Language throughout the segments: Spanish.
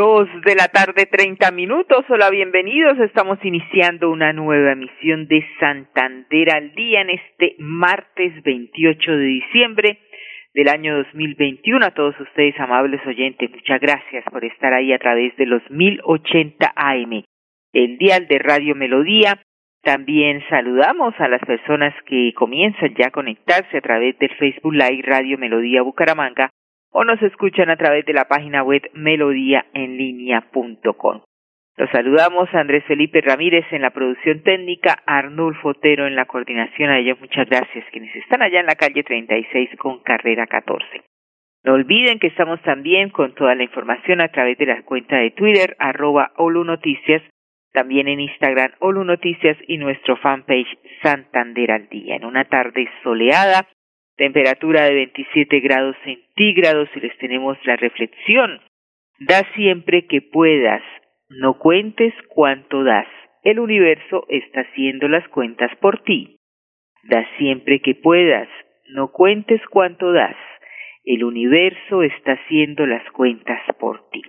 Dos de la tarde, treinta minutos. Hola, bienvenidos. Estamos iniciando una nueva emisión de Santander al día en este martes 28 de diciembre del año 2021. A todos ustedes, amables oyentes, muchas gracias por estar ahí a través de los 1080 AM, el dial de Radio Melodía. También saludamos a las personas que comienzan ya a conectarse a través del Facebook Live Radio Melodía Bucaramanga o nos escuchan a través de la página web melodíaenlínea.com. Los saludamos Andrés Felipe Ramírez en la producción técnica, Arnulfo Otero en la coordinación. A ellos muchas gracias, quienes están allá en la calle 36 con carrera 14. No olviden que estamos también con toda la información a través de la cuenta de Twitter, arroba Olu Noticias, también en Instagram Olu Noticias y nuestro fanpage Santander al Día. En una tarde soleada, temperatura de 27 grados centígrados y les tenemos la reflexión. Da siempre que puedas, no cuentes cuánto das. El universo está haciendo las cuentas por ti. Da siempre que puedas, no cuentes cuánto das. El universo está haciendo las cuentas por ti.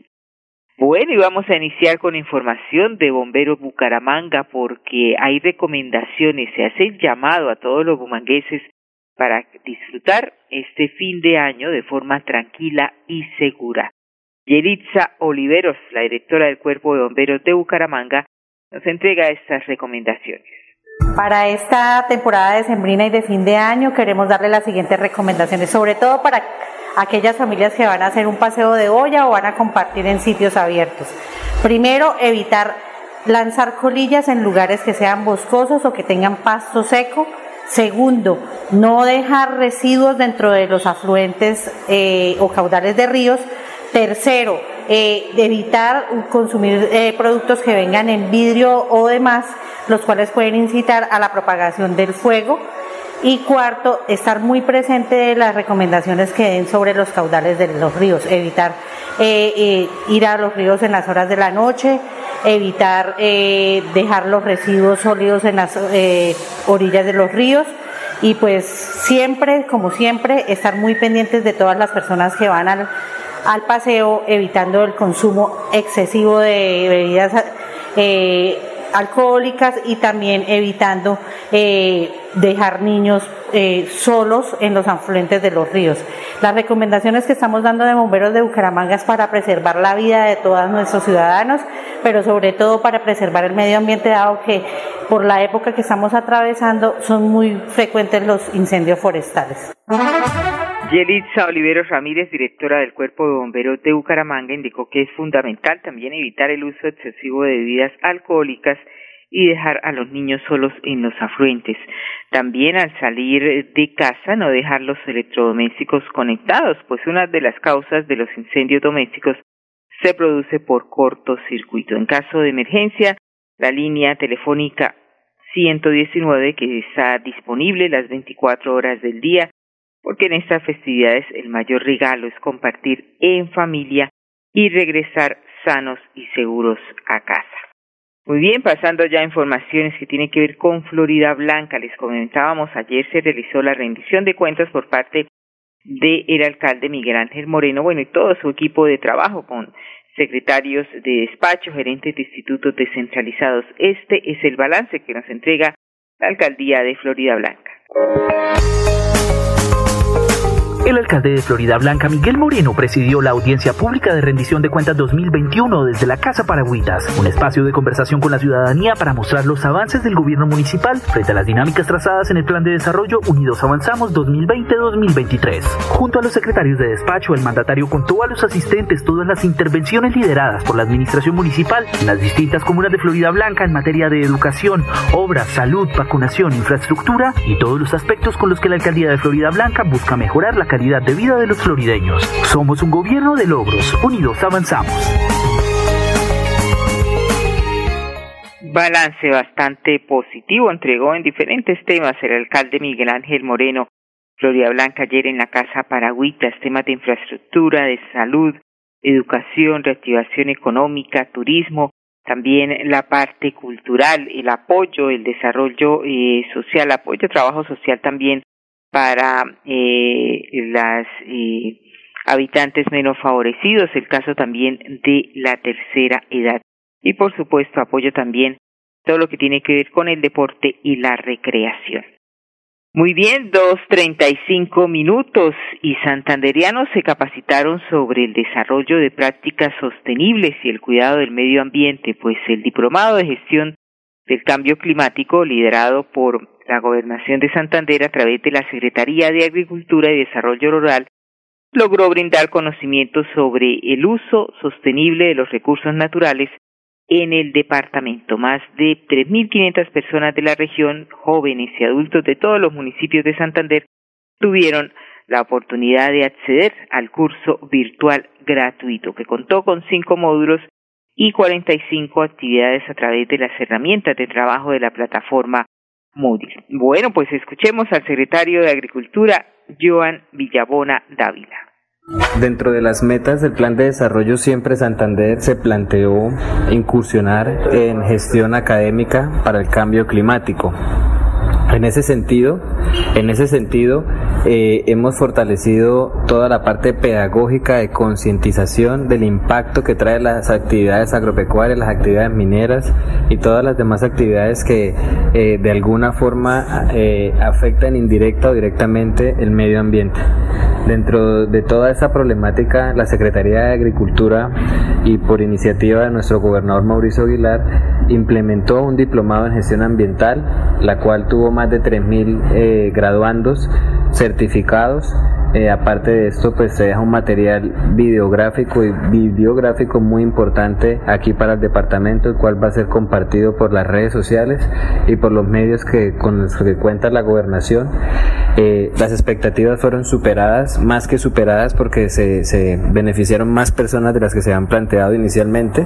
Bueno, y vamos a iniciar con información de Bomberos Bucaramanga porque hay recomendaciones, se hace el llamado a todos los bumangueses para disfrutar este fin de año de forma tranquila y segura. Yelitza Oliveros, la directora del Cuerpo de Bomberos de Bucaramanga, nos entrega estas recomendaciones. Para esta temporada de sembrina y de fin de año queremos darle las siguientes recomendaciones, sobre todo para aquellas familias que van a hacer un paseo de olla o van a compartir en sitios abiertos. Primero, evitar lanzar colillas en lugares que sean boscosos o que tengan pasto seco Segundo, no dejar residuos dentro de los afluentes eh, o caudales de ríos. Tercero, eh, evitar consumir eh, productos que vengan en vidrio o demás, los cuales pueden incitar a la propagación del fuego. Y cuarto, estar muy presente de las recomendaciones que den sobre los caudales de los ríos, evitar ir a los ríos en las horas de la noche, evitar eh, dejar los residuos sólidos en las eh, orillas de los ríos. Y pues siempre, como siempre, estar muy pendientes de todas las personas que van al, al paseo, evitando el consumo excesivo de bebidas eh, alcohólicas y también evitando eh, dejar niños eh, solos en los afluentes de los ríos. Las recomendaciones que estamos dando de bomberos de Bucaramanga es para preservar la vida de todos nuestros ciudadanos, pero sobre todo para preservar el medio ambiente, dado que por la época que estamos atravesando son muy frecuentes los incendios forestales. Yelitza Oliveros Ramírez, directora del Cuerpo de Bomberos de Bucaramanga, indicó que es fundamental también evitar el uso excesivo de bebidas alcohólicas y dejar a los niños solos en los afluentes. También al salir de casa no dejar los electrodomésticos conectados, pues una de las causas de los incendios domésticos se produce por cortocircuito. En caso de emergencia, la línea telefónica 119 que está disponible las 24 horas del día porque en estas festividades el mayor regalo es compartir en familia y regresar sanos y seguros a casa. Muy bien, pasando ya a informaciones que tienen que ver con Florida Blanca, les comentábamos ayer se realizó la rendición de cuentas por parte del alcalde Miguel Ángel Moreno, bueno, y todo su equipo de trabajo con secretarios de despacho, gerentes de institutos descentralizados. Este es el balance que nos entrega la alcaldía de Florida Blanca. El alcalde de Florida Blanca, Miguel Moreno, presidió la audiencia pública de rendición de cuentas 2021 desde la Casa Paragüitas, un espacio de conversación con la ciudadanía para mostrar los avances del gobierno municipal frente a las dinámicas trazadas en el Plan de Desarrollo Unidos Avanzamos 2020-2023. Junto a los secretarios de despacho, el mandatario contó a los asistentes todas las intervenciones lideradas por la administración municipal en las distintas comunas de Florida Blanca en materia de educación, obras, salud, vacunación, infraestructura y todos los aspectos con los que la alcaldía de Florida Blanca busca mejorar la calidad de vida de los florideños. Somos un gobierno de logros. Unidos avanzamos. Balance bastante positivo entregó en diferentes temas el alcalde Miguel Ángel Moreno Florida Blanca ayer en la Casa Paragüitas, temas de infraestructura, de salud, educación, reactivación económica, turismo, también la parte cultural, el apoyo, el desarrollo eh, social, apoyo, trabajo social también para eh, las eh, habitantes menos favorecidos, el caso también de la tercera edad. Y por supuesto apoyo también todo lo que tiene que ver con el deporte y la recreación. Muy bien, dos treinta y cinco minutos y santanderianos se capacitaron sobre el desarrollo de prácticas sostenibles y el cuidado del medio ambiente, pues el diplomado de gestión del cambio climático liderado por la Gobernación de Santander a través de la Secretaría de Agricultura y Desarrollo Rural logró brindar conocimientos sobre el uso sostenible de los recursos naturales en el departamento. Más de 3.500 personas de la región, jóvenes y adultos de todos los municipios de Santander, tuvieron la oportunidad de acceder al curso virtual gratuito, que contó con cinco módulos y 45 actividades a través de las herramientas de trabajo de la plataforma Moodle. Bueno, pues escuchemos al secretario de Agricultura, Joan Villabona Dávila. Dentro de las metas del Plan de Desarrollo Siempre Santander se planteó incursionar en gestión académica para el cambio climático. En ese sentido, en ese sentido, eh, hemos fortalecido toda la parte pedagógica de concientización del impacto que trae las actividades agropecuarias, las actividades mineras y todas las demás actividades que eh, de alguna forma eh, afectan indirecta o directamente el medio ambiente. Dentro de toda esa problemática, la Secretaría de Agricultura y por iniciativa de nuestro gobernador Mauricio Aguilar implementó un diplomado en gestión ambiental, la cual tuvo más de 3.000 graduandos certificados eh, aparte de esto, pues se deja un material videográfico y videográfico muy importante aquí para el departamento, el cual va a ser compartido por las redes sociales y por los medios que con los que cuenta la gobernación. Eh, las expectativas fueron superadas, más que superadas, porque se, beneficiaron más personas de las que se habían planteado inicialmente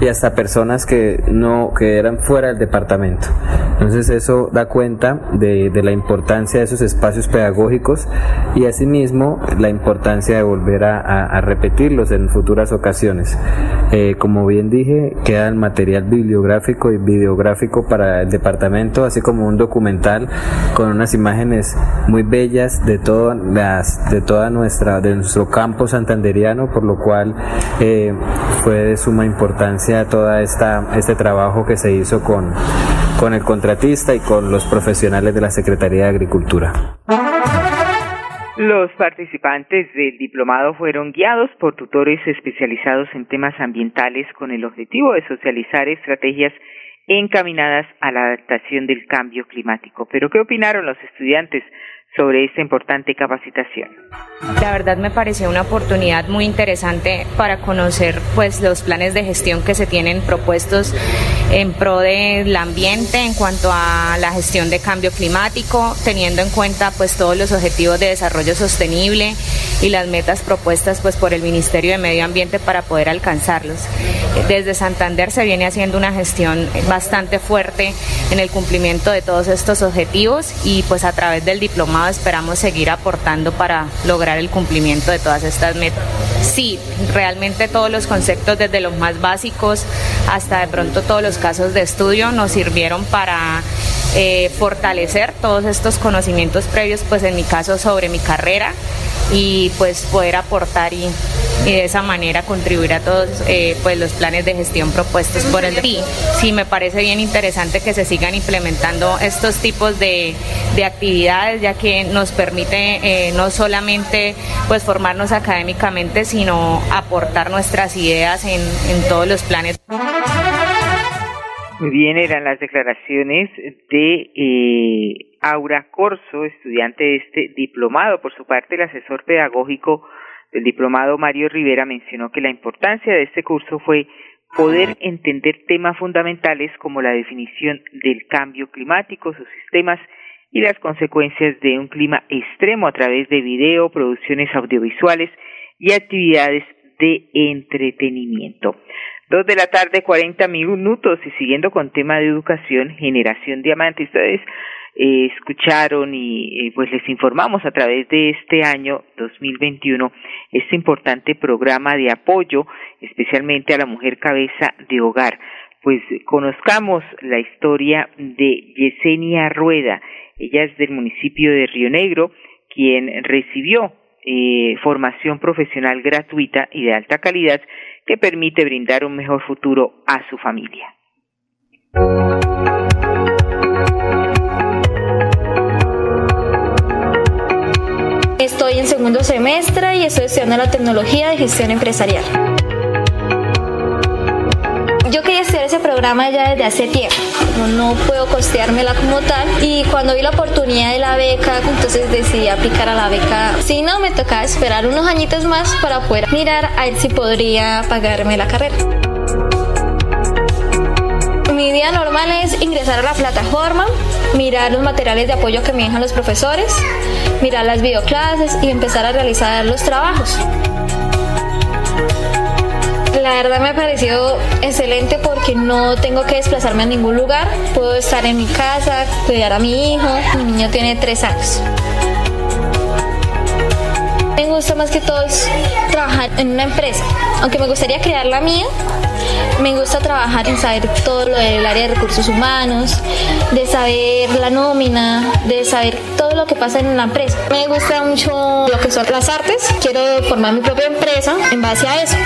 y hasta personas que no que eran fuera del departamento. Entonces eso da cuenta de, de la importancia de esos espacios pedagógicos y asimismo la importancia de volver a, repetirlos en futuras ocasiones. Eh, como bien dije, queda el material bibliográfico y videográfico para el departamento, así como un documental con unas imágenes muy bellas de todas las, de toda nuestra, de nuestro campo santanderiano, por lo cual eh, fue de suma importancia toda esta, este trabajo que se hizo con, con el contratista y con los profesionales de la Secretaría de Agricultura. Los participantes del diplomado fueron guiados por tutores especializados en temas ambientales con el objetivo de socializar estrategias encaminadas a la adaptación del cambio climático. Pero ¿qué opinaron los estudiantes sobre esta importante capacitación. La verdad me pareció una oportunidad muy interesante para conocer pues los planes de gestión que se tienen propuestos en pro del ambiente en cuanto a la gestión de cambio climático, teniendo en cuenta pues todos los objetivos de desarrollo sostenible y las metas propuestas pues por el Ministerio de Medio Ambiente para poder alcanzarlos. Desde Santander se viene haciendo una gestión bastante fuerte en el cumplimiento de todos estos objetivos y pues a través del diplomado esperamos seguir aportando para lograr el cumplimiento de todas estas metas. Sí, realmente todos los conceptos, desde los más básicos hasta de pronto todos los casos de estudio, nos sirvieron para eh, fortalecer todos estos conocimientos previos, pues en mi caso sobre mi carrera y pues poder aportar y, de esa manera contribuir a todos eh, pues los planes de gestión propuestos por el sí, sí me parece bien interesante que se sigan implementando estos tipos de, de actividades ya que nos permite eh, no solamente pues formarnos académicamente sino aportar nuestras ideas en, en todos los planes. Muy bien, eran las declaraciones de eh, Aura Corso, estudiante de este diplomado. Por su parte, el asesor pedagógico del diplomado Mario Rivera mencionó que la importancia de este curso fue poder entender temas fundamentales como la definición del cambio climático, sus sistemas y las consecuencias de un clima extremo a través de video, producciones audiovisuales y actividades de entretenimiento. Dos de la tarde, cuarenta minutos y siguiendo con tema de educación, generación diamante. Ustedes eh, escucharon y pues les informamos a través de este año 2021 este importante programa de apoyo especialmente a la mujer cabeza de hogar. Pues conozcamos la historia de Yesenia Rueda. Ella es del municipio de Río Negro, quien recibió eh, formación profesional gratuita y de alta calidad que permite brindar un mejor futuro a su familia. Segundo semestre y estoy estudiando la tecnología de gestión empresarial. Yo quería estudiar ese programa ya desde hace tiempo, no, no puedo costeármela como tal y cuando vi la oportunidad de la beca, entonces decidí aplicar a la beca. Si no, me tocaba esperar unos añitos más para poder mirar a ver si podría pagarme la carrera. Mi día normal es ingresar a la plataforma, mirar los materiales de apoyo que me dejan los profesores, mirar las videoclases y empezar a realizar los trabajos. La verdad me ha parecido excelente porque no tengo que desplazarme a ningún lugar, puedo estar en mi casa, cuidar a mi hijo, mi niño tiene tres años. Gusta más que todo trabajar en una empresa, aunque me gustaría crear la mía, me gusta trabajar en saber todo lo del área de recursos humanos, de saber la nómina, de saber todo lo que pasa en la empresa. Me gusta mucho lo que son las artes, quiero formar mi propia empresa en base a eso.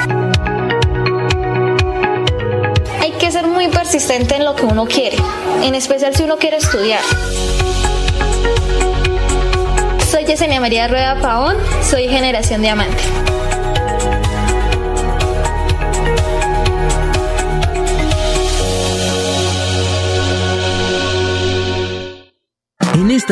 Hay que ser muy persistente en lo que uno quiere, en especial si uno quiere estudiar. Yesenia María Rueda Paón, soy Generación Diamante.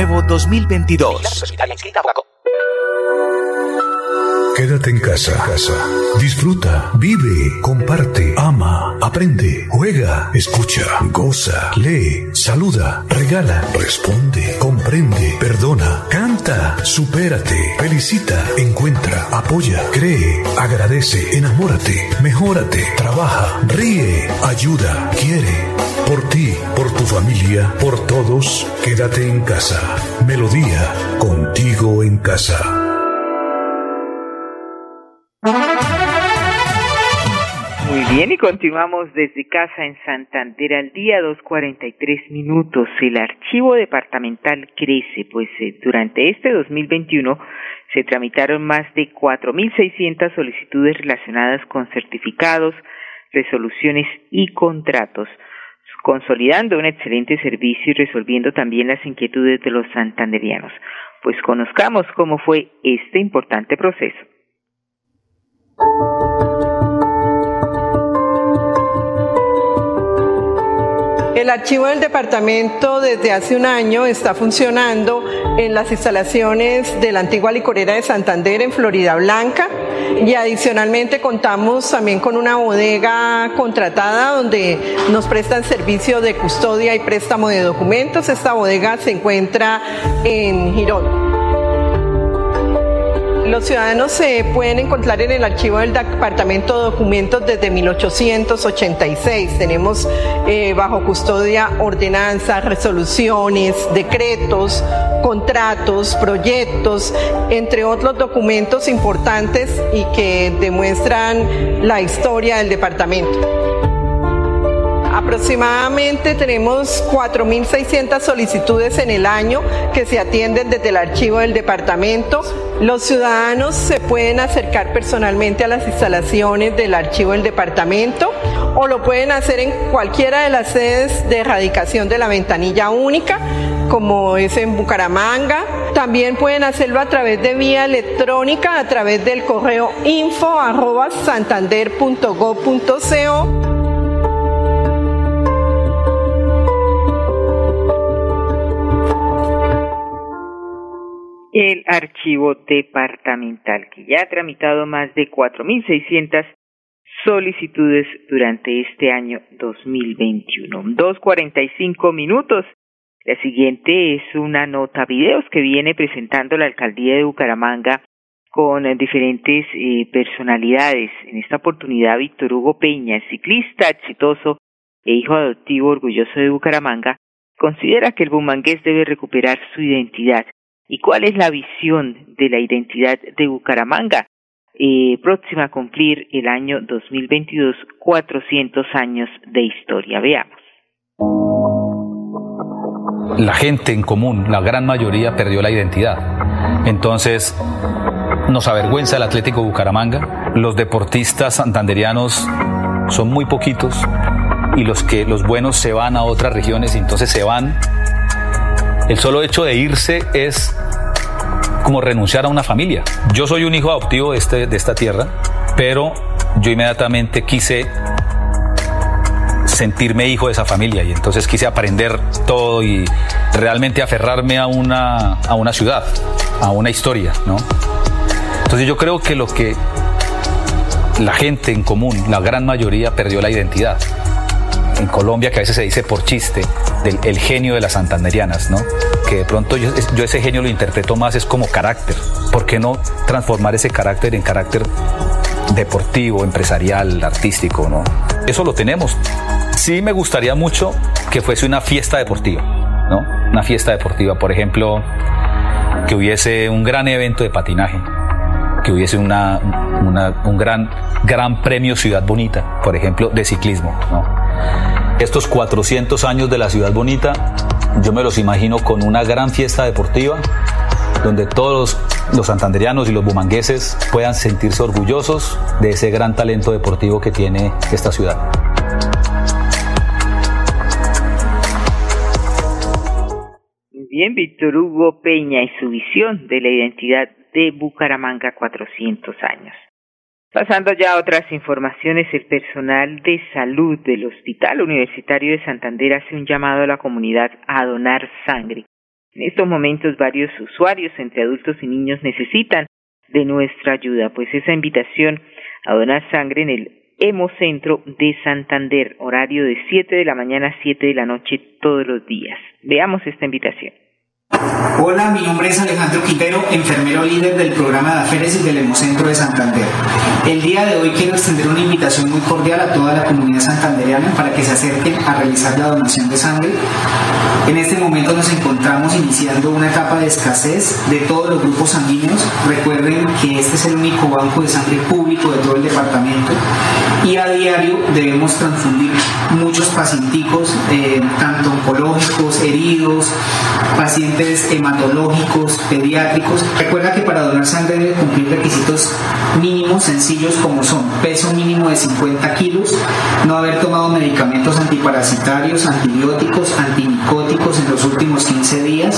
Nuevo 2022. Quédate en casa, casa. Disfruta, vive, comparte, ama, aprende, juega, escucha, goza, lee, saluda, regala, responde, comprende, perdona, canta, supérate, felicita, encuentra, apoya, cree, agradece, enamórate, mejórate, trabaja, ríe, ayuda, quiere. Por ti, por tu familia, por todos, quédate en casa. Melodía, contigo en casa. Muy bien, y continuamos desde casa en Santander al día 2.43 minutos. El archivo departamental crece, pues eh, durante este 2021 se tramitaron más de 4.600 solicitudes relacionadas con certificados, resoluciones y contratos consolidando un excelente servicio y resolviendo también las inquietudes de los santanderianos. Pues conozcamos cómo fue este importante proceso. El archivo del departamento desde hace un año está funcionando en las instalaciones de la antigua licorera de Santander en Florida Blanca y adicionalmente contamos también con una bodega contratada donde nos prestan servicio de custodia y préstamo de documentos. Esta bodega se encuentra en Girón. Los ciudadanos se pueden encontrar en el archivo del departamento documentos desde 1886. Tenemos eh, bajo custodia ordenanzas, resoluciones, decretos, contratos, proyectos, entre otros documentos importantes y que demuestran la historia del departamento Aproximadamente tenemos 4.600 solicitudes en el año que se atienden desde el archivo del departamento. Los ciudadanos se pueden acercar personalmente a las instalaciones del archivo del departamento o lo pueden hacer en cualquiera de las sedes de erradicación de la ventanilla única, como es en Bucaramanga. También pueden hacerlo a través de vía electrónica, a través del correo info el archivo departamental, que ya ha tramitado más de 4.600 solicitudes durante este año 2021. 2.45 minutos. La siguiente es una nota videos que viene presentando la alcaldía de Bucaramanga con diferentes eh, personalidades. En esta oportunidad, Víctor Hugo Peña, ciclista exitoso e hijo adoptivo orgulloso de Bucaramanga, considera que el bumangués debe recuperar su identidad y cuál es la visión de la identidad de Bucaramanga, eh, próxima a cumplir el año 2022, 400 años de historia. Veamos. La gente en común, la gran mayoría, perdió la identidad. Entonces, nos avergüenza el Atlético Bucaramanga. Los deportistas santanderianos son muy poquitos y los que los buenos se van a otras regiones entonces se van el solo hecho de irse es como renunciar a una familia. Yo soy un hijo adoptivo de, este, de esta tierra, pero yo inmediatamente quise sentirme hijo de esa familia y entonces quise aprender todo y realmente aferrarme a una, a una ciudad, a una historia, ¿no? Entonces yo creo que lo que la gente en común, la gran mayoría, perdió la identidad en Colombia, que a veces se dice por chiste, del el genio de las santanderianas, ¿no? Que de pronto yo, yo ese genio lo interpreto más es como carácter. ¿Por qué no transformar ese carácter en carácter deportivo, empresarial, artístico, ¿no? Eso lo tenemos. Sí me gustaría mucho que fuese una fiesta deportiva, ¿no? Una fiesta deportiva, por ejemplo, que hubiese un gran evento de patinaje, que hubiese una, una, un gran, gran premio Ciudad Bonita, por ejemplo, de ciclismo, ¿no? Estos 400 años de la ciudad bonita, yo me los imagino con una gran fiesta deportiva donde todos los santanderianos y los bumangueses puedan sentirse orgullosos de ese gran talento deportivo que tiene esta ciudad. Bien, Víctor Hugo Peña y su visión de la identidad de Bucaramanga 400 años. Pasando ya a otras informaciones, el personal de salud del Hospital Universitario de Santander hace un llamado a la comunidad a donar sangre. En estos momentos varios usuarios entre adultos y niños necesitan de nuestra ayuda, pues esa invitación a donar sangre en el Hemocentro de Santander, horario de 7 de la mañana a 7 de la noche todos los días. Veamos esta invitación. Hola, mi nombre es Alejandro Quintero, enfermero líder del programa de aféresis del Hemocentro de Santander. El día de hoy quiero extender una invitación muy cordial a toda la comunidad santandereana para que se acerquen a realizar la donación de sangre. En este momento nos encontramos iniciando una etapa de escasez de todos los grupos sanguíneos. Recuerden que este es el único banco de sangre público de todo el departamento y a diario debemos transfundir muchos pacienticos, eh, tanto oncológicos, heridos, pacientes hematológicos, pediátricos. Recuerda que para donar sangre debe cumplir requisitos mínimos sencillos como son peso mínimo de 50 kilos, no haber tomado medicamentos antiparasitarios, antibióticos, antimicóticos en los últimos 15 días.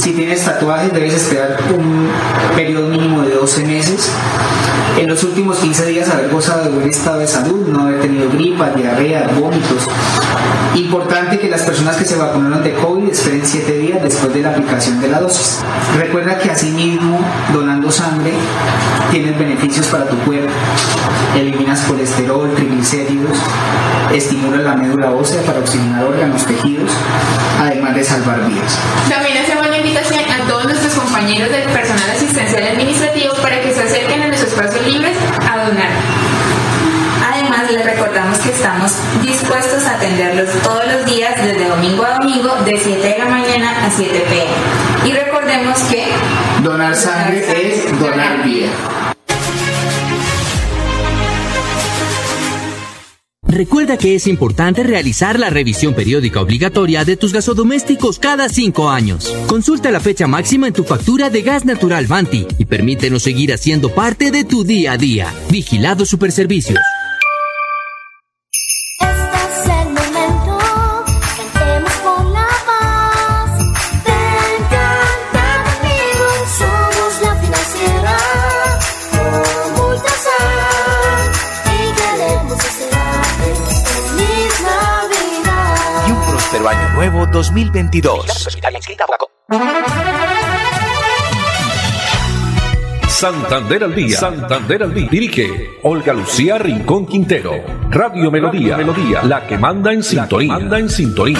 Si tienes tatuajes debes esperar un periodo mínimo de 12 meses. En los últimos 15 días haber gozado de buen estado de salud, no haber tenido gripa, diarrea, vómitos. Importante que las personas que se vacunaron de COVID esperen 7 días después de la aplicación de la dosis. Recuerda que asimismo, donando sangre, tienes beneficios para tu cuerpo. Eliminas colesterol, triglicéridos, estimula la médula ósea para oxigenar órganos, tejidos, además de salvar vidas. También hacemos la invitación a todos nuestros compañeros del personal asistencial administrativo para que se acerquen a nuestros espacios libres a donar. Además, les recordamos que estamos dispuestos a atenderlos todos los días, desde domingo a domingo, de 7 de la mañana a 7 pm. Y recordemos que donar sangre es donar vida. Recuerda que es importante realizar la revisión periódica obligatoria de tus gasodomésticos cada cinco años. Consulta la fecha máxima en tu factura de gas natural Vanti y permítenos seguir haciendo parte de tu día a día. Vigilado Superservicios. Nuevo 2022. Santander al día. Santander al día. Dirige Olga Lucía Rincón Quintero. Radio Melodía. Melodía. La que manda en sintonía. Manda en sintonía.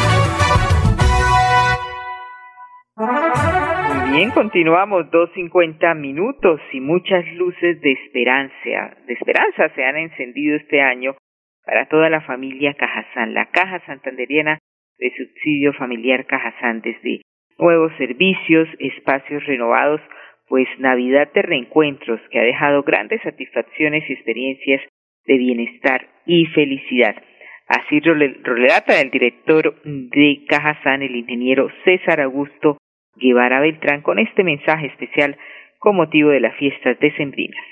Muy bien, continuamos 2.50 minutos y muchas luces de esperanza, de esperanza se han encendido este año para toda la familia Cajazán. La Caja Santanderiana de subsidio familiar Cajazán desde nuevos servicios, espacios renovados, pues Navidad de reencuentros que ha dejado grandes satisfacciones y experiencias de bienestar y felicidad. Así relata el director de Cajazán, el ingeniero César Augusto Guevara Beltrán, con este mensaje especial con motivo de las fiestas decembrinas.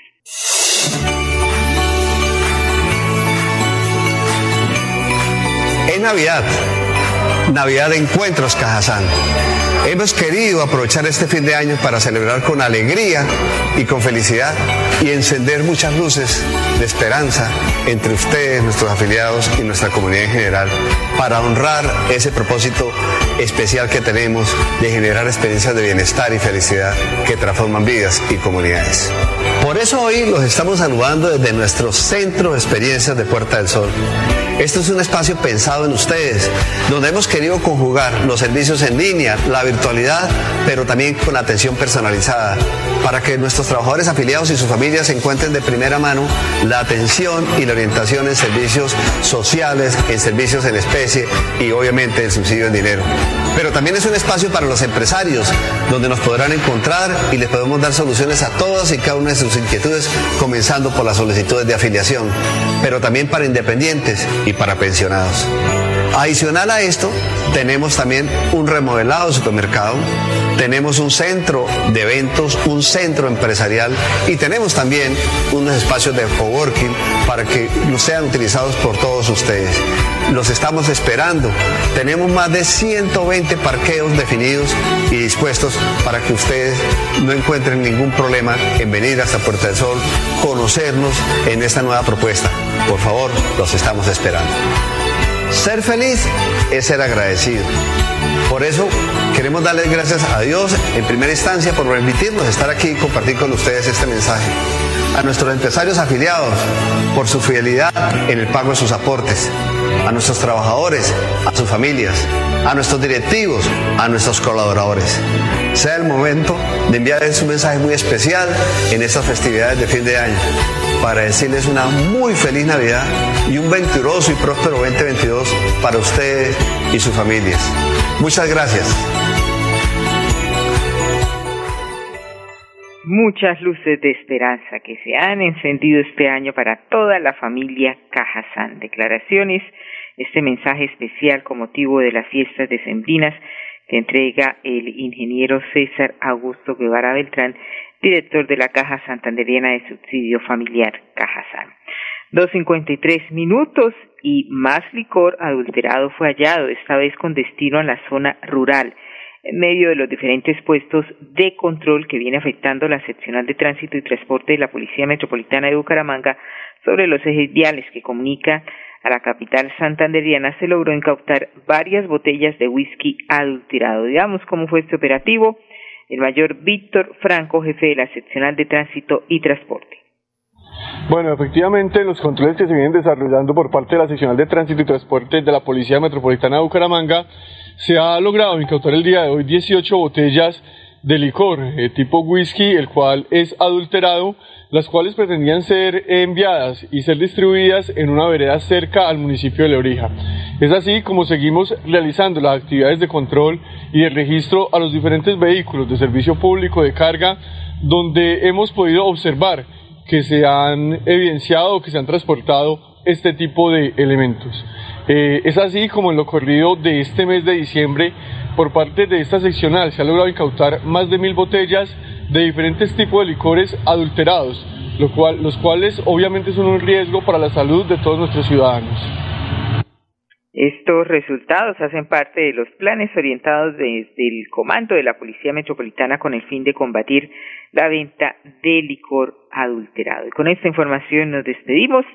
En Navidad Navidad de Encuentros Cajazán. Hemos querido aprovechar este fin de año para celebrar con alegría y con felicidad y encender muchas luces de esperanza entre ustedes, nuestros afiliados y nuestra comunidad en general para honrar ese propósito especial que tenemos de generar experiencias de bienestar y felicidad que transforman vidas y comunidades. Por eso hoy los estamos saludando desde nuestro centro de experiencias de Puerta del Sol. Este es un espacio pensado en ustedes, donde hemos querido conjugar los servicios en línea, la virtualidad, pero también con atención personalizada, para que nuestros trabajadores afiliados y sus familias encuentren de primera mano la atención y la orientación en servicios sociales, en servicios en especie y obviamente el subsidio en dinero. Pero también es un espacio para los empresarios, donde nos podrán encontrar y les podemos dar soluciones a todas y cada una de sus inquietudes, comenzando por las solicitudes de afiliación, pero también para independientes y para pensionados. Adicional a esto, tenemos también un remodelado supermercado, tenemos un centro de eventos, un centro empresarial y tenemos también unos espacios de coworking para que sean utilizados por todos ustedes. Los estamos esperando. Tenemos más de 120 parqueos definidos y dispuestos para que ustedes no encuentren ningún problema en venir hasta Puerta del Sol, conocernos en esta nueva propuesta. Por favor, los estamos esperando. Ser feliz es ser agradecido. Por eso queremos darles gracias a Dios en primera instancia por permitirnos estar aquí y compartir con ustedes este mensaje. A nuestros empresarios afiliados por su fidelidad en el pago de sus aportes. A nuestros trabajadores, a sus familias, a nuestros directivos, a nuestros colaboradores. Sea el momento de enviarles un mensaje muy especial en estas festividades de fin de año para decirles una muy feliz Navidad y un venturoso y próspero 2022 para ustedes y sus familias. Muchas gracias. Muchas luces de esperanza que se han encendido este año para toda la familia Cajazán. Declaraciones, este mensaje especial con motivo de las fiestas decembrinas que entrega el ingeniero César Augusto Guevara Beltrán director de la Caja Santanderiana de Subsidio Familiar, Cajazán. 2.53 minutos y más licor adulterado fue hallado, esta vez con destino a la zona rural, en medio de los diferentes puestos de control que viene afectando la seccional de tránsito y transporte de la Policía Metropolitana de Bucaramanga sobre los ejes viales que comunica a la capital santanderiana se logró incautar varias botellas de whisky adulterado. Digamos cómo fue este operativo el mayor Víctor Franco, jefe de la seccional de tránsito y transporte. Bueno, efectivamente, los controles que se vienen desarrollando por parte de la seccional de tránsito y transporte de la Policía Metropolitana de Bucaramanga, se ha logrado incautar el día de hoy 18 botellas de licor eh, tipo whisky, el cual es adulterado, las cuales pretendían ser enviadas y ser distribuidas en una vereda cerca al municipio de Leorija. Es así como seguimos realizando las actividades de control y de registro a los diferentes vehículos de servicio público de carga, donde hemos podido observar que se han evidenciado que se han transportado este tipo de elementos. Eh, es así como en lo corrido de este mes de diciembre, por parte de esta seccional se ha logrado incautar más de mil botellas de diferentes tipos de licores adulterados, lo cual, los cuales obviamente son un riesgo para la salud de todos nuestros ciudadanos. Estos resultados hacen parte de los planes orientados desde el comando de la Policía Metropolitana con el fin de combatir la venta de licor adulterado. Y con esta información nos despedimos.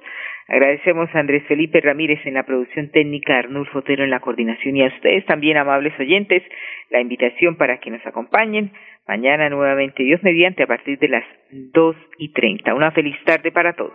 Agradecemos a Andrés Felipe Ramírez en la producción técnica, a Arnulfo Otero en la coordinación y a ustedes también, amables oyentes, la invitación para que nos acompañen mañana nuevamente, Dios mediante, a partir de las dos y treinta. Una feliz tarde para todos.